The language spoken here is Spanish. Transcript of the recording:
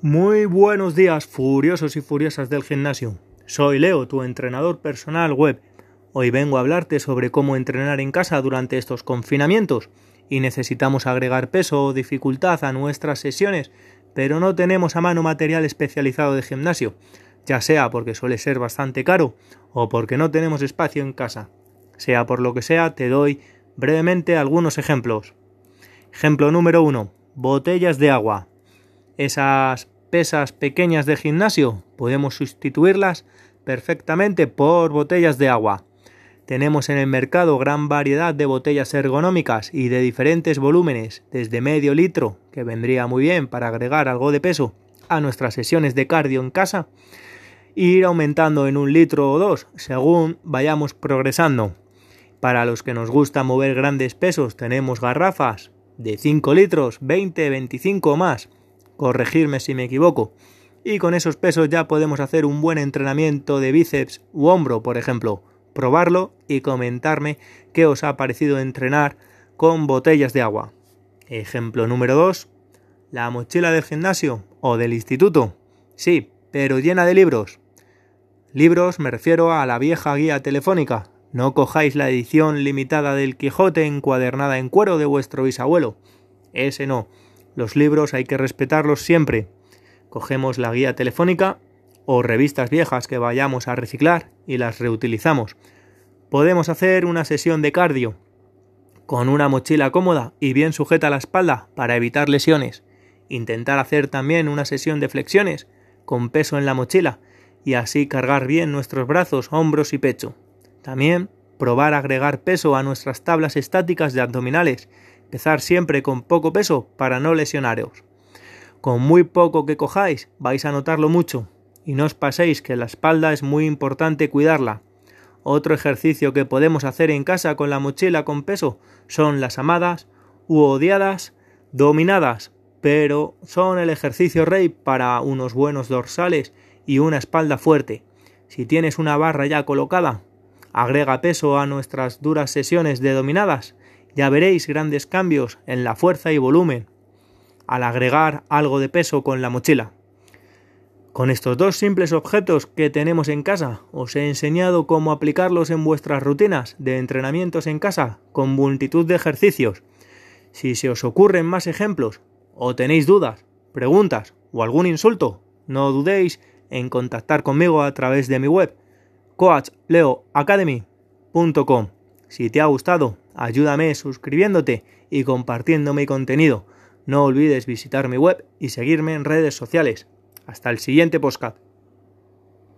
Muy buenos días, furiosos y furiosas del gimnasio. Soy Leo, tu entrenador personal web. Hoy vengo a hablarte sobre cómo entrenar en casa durante estos confinamientos y necesitamos agregar peso o dificultad a nuestras sesiones, pero no tenemos a mano material especializado de gimnasio, ya sea porque suele ser bastante caro o porque no tenemos espacio en casa. Sea por lo que sea, te doy brevemente algunos ejemplos. Ejemplo número 1. Botellas de agua esas pesas pequeñas de gimnasio podemos sustituirlas perfectamente por botellas de agua. Tenemos en el mercado gran variedad de botellas ergonómicas y de diferentes volúmenes, desde medio litro, que vendría muy bien para agregar algo de peso a nuestras sesiones de cardio en casa, e ir aumentando en un litro o dos según vayamos progresando. Para los que nos gusta mover grandes pesos tenemos garrafas de 5 litros, 20, 25 o más, corregirme si me equivoco. Y con esos pesos ya podemos hacer un buen entrenamiento de bíceps u hombro, por ejemplo. Probarlo y comentarme qué os ha parecido entrenar con botellas de agua. Ejemplo número 2. La mochila del gimnasio o del instituto. Sí, pero llena de libros. Libros me refiero a la vieja guía telefónica. No cojáis la edición limitada del Quijote encuadernada en cuero de vuestro bisabuelo. Ese no. Los libros hay que respetarlos siempre. Cogemos la guía telefónica o revistas viejas que vayamos a reciclar y las reutilizamos. Podemos hacer una sesión de cardio con una mochila cómoda y bien sujeta a la espalda para evitar lesiones. Intentar hacer también una sesión de flexiones con peso en la mochila y así cargar bien nuestros brazos, hombros y pecho. También probar agregar peso a nuestras tablas estáticas de abdominales Empezar siempre con poco peso para no lesionaros. Con muy poco que cojáis vais a notarlo mucho y no os paséis que la espalda es muy importante cuidarla. Otro ejercicio que podemos hacer en casa con la mochila con peso son las amadas u odiadas dominadas, pero son el ejercicio rey para unos buenos dorsales y una espalda fuerte. Si tienes una barra ya colocada, agrega peso a nuestras duras sesiones de dominadas ya veréis grandes cambios en la fuerza y volumen al agregar algo de peso con la mochila. Con estos dos simples objetos que tenemos en casa, os he enseñado cómo aplicarlos en vuestras rutinas de entrenamientos en casa con multitud de ejercicios. Si se os ocurren más ejemplos o tenéis dudas, preguntas o algún insulto, no dudéis en contactar conmigo a través de mi web coachleoacademy.com. Si te ha gustado, ayúdame suscribiéndote y compartiendo mi contenido. No olvides visitar mi web y seguirme en redes sociales. Hasta el siguiente podcast.